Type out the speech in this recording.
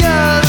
yeah.